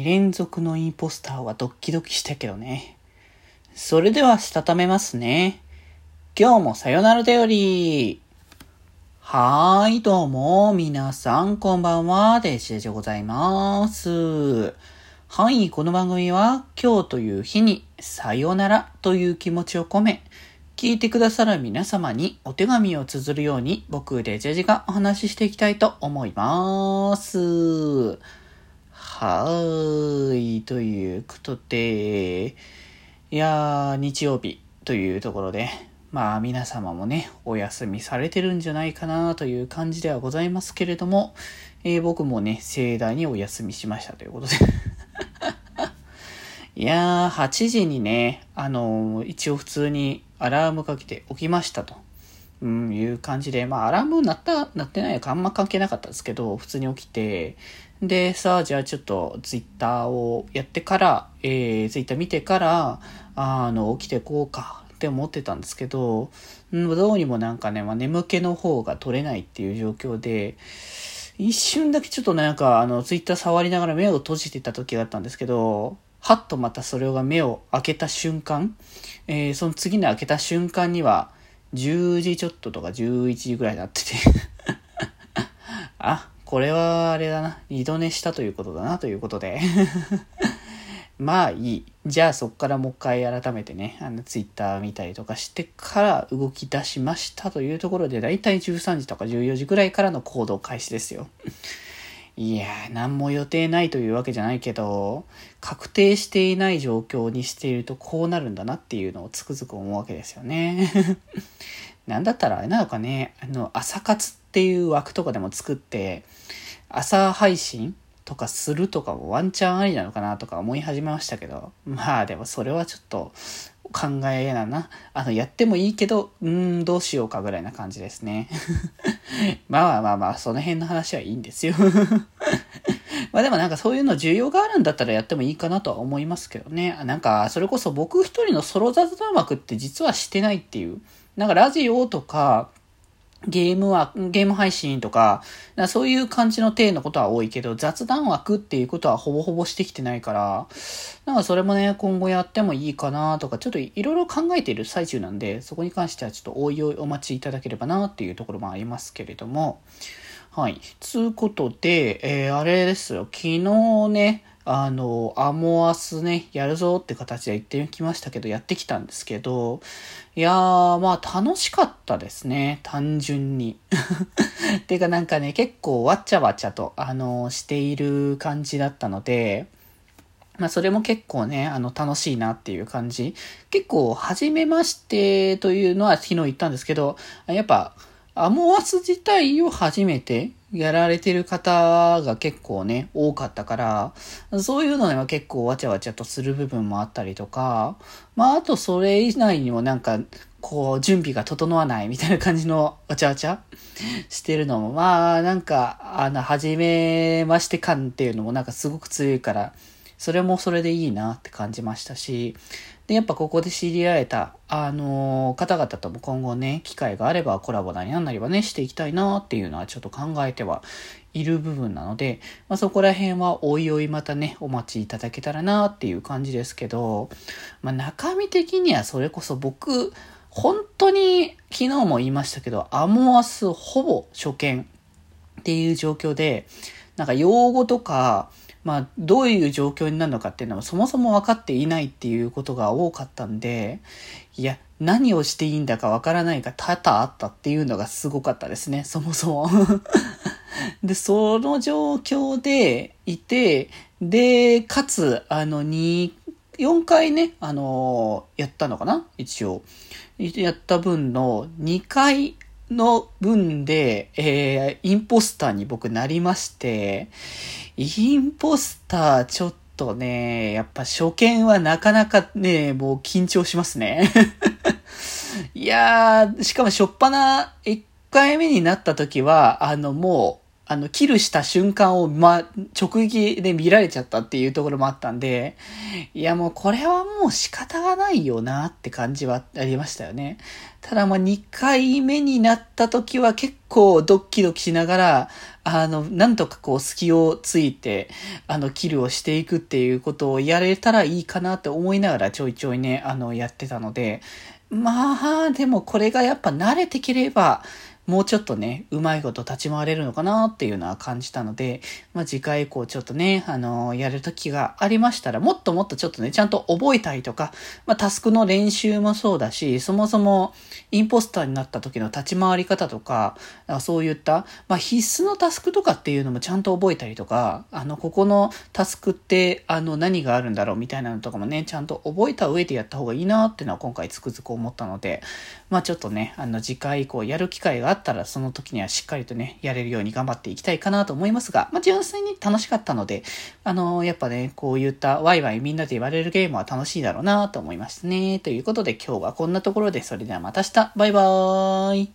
2連続のインポスターはドッキドキしたけどね。それではしたためますね。今日もさよならだより。はーい、どうも、皆さん、こんばんは、デジェジでございます。はい、この番組は、今日という日に、さよならという気持ちを込め、聞いてくださる皆様にお手紙を綴るように、僕、デジェジがお話ししていきたいと思います。はーい。ということで、いやー、日曜日というところで、まあ皆様もね、お休みされてるんじゃないかなという感じではございますけれども、えー、僕もね、盛大にお休みしましたということで いやー、8時にね、あのー、一応普通にアラームかけて起きましたと。うん、いう感じで、まあ、アラーム鳴った、鳴ってないかあんま関係なかったですけど、普通に起きて、で、さあ、じゃあちょっとツイッターをやってから、えー、ツイッター見てから、あの、起きてこうかって思ってたんですけど、どうにもなんかね、まあ、眠気の方が取れないっていう状況で、一瞬だけちょっとなんか、あの、ツイッター触りながら目を閉じてた時があったんですけど、はっとまたそれが目を開けた瞬間、えー、その次の開けた瞬間には、10時ちょっととか11時ぐらいになってて。あ、これはあれだな。二度寝したということだなということで まあいい。じゃあそっからもう一回改めてね、あのツイッター見たりとかしてから動き出しましたというところで、だいたい13時とか14時ぐらいからの行動開始ですよ。いやー、何も予定ないというわけじゃないけど、確定していない状況にしているとこうなるんだなっていうのをつくづく思うわけですよね。なんだったらあれなのかね、あの、朝活っていう枠とかでも作って、朝配信とかするとかもワンチャンありなのかなとか思い始めましたけど、まあでもそれはちょっと考えなな。あの、やってもいいけど、うん、どうしようかぐらいな感じですね。まあまあまあ、その辺の話はいいんですよ まあでもなんかそういうの需要があるんだったらやってもいいかなとは思いますけどね。なんか、それこそ僕一人のソロ雑談枠って実はしてないっていう。なんかラジオとか、ゲームは、ゲーム配信とか、かそういう感じの体のことは多いけど、雑談枠っていうことはほぼほぼしてきてないから、なんかそれもね、今後やってもいいかなとか、ちょっといろいろ考えている最中なんで、そこに関してはちょっとおいおいお待ちいただければなっていうところもありますけれども、はい。つうことで、えー、あれですよ、昨日ね、あの、アモアスね、やるぞって形で言ってきましたけど、やってきたんですけど、いやー、まあ楽しかったですね、単純に。ていうかなんかね、結構わちゃわちゃと、あの、している感じだったので、まあそれも結構ね、あの楽しいなっていう感じ。結構、初めましてというのは昨日言ったんですけど、やっぱ、アモアス自体を初めてやられてる方が結構ね、多かったから、そういうのでは結構わちゃわちゃとする部分もあったりとか、まああとそれ以内にもなんか、こう、準備が整わないみたいな感じのわちゃわちゃしてるのも、まあなんか、あの、初めまして感っていうのもなんかすごく強いから、それもそれでいいなって感じましたし、で、やっぱここで知り合えた、あのー、方々とも今後ね、機会があればコラボなりなんなりはね、していきたいなっていうのはちょっと考えてはいる部分なので、まあ、そこら辺はおいおいまたね、お待ちいただけたらなっていう感じですけど、まあ、中身的にはそれこそ僕、本当に昨日も言いましたけど、アモアスほぼ初見っていう状況で、なんか用語とか、まあ、どういう状況になるのかっていうのはそもそも分かっていないっていうことが多かったんで、いや、何をしていいんだか分からないが多々あったっていうのがすごかったですね、そもそも で、その状況でいて、で、かつ、あの、2、4回ね、あのやったのかな一応。やった分の2回の分で、えー、インポスターに僕なりまして、インポスターちょっとね、やっぱ初見はなかなかね、もう緊張しますね。いやー、しかも初っぱな1回目になった時は、あのもう、あの、キルした瞬間を、ま、直撃で見られちゃったっていうところもあったんで、いやもうこれはもう仕方がないよなって感じはありましたよね。ただまあ2回目になった時は結構ドッキドキしながら、あの、なんとかこう隙をついて、あの、キルをしていくっていうことをやれたらいいかなって思いながらちょいちょいね、あの、やってたので、まあ、でもこれがやっぱ慣れてければ、もうちょっとね、うまいこと立ち回れるのかなっていうのは感じたので、まあ次回以降ちょっとね、あのー、やる時がありましたら、もっともっとちょっとね、ちゃんと覚えたりとか、まあタスクの練習もそうだし、そもそもインポスターになった時の立ち回り方とか、そういった、まあ必須のタスクとかっていうのもちゃんと覚えたりとか、あの、ここのタスクって、あの、何があるんだろうみたいなのとかもね、ちゃんと覚えた上でやった方がいいなっていうのは今回つくづく思ったので、まあちょっとね、あの次回以降やる機会ががあったらその時にはしっかりとね、やれるように頑張っていきたいかなと思いますが、まあ純粋に楽しかったので、あのー、やっぱね、こういったワイワイみんなで言われるゲームは楽しいだろうなと思いますね。ということで今日はこんなところで、それではまた明日、バイバーイ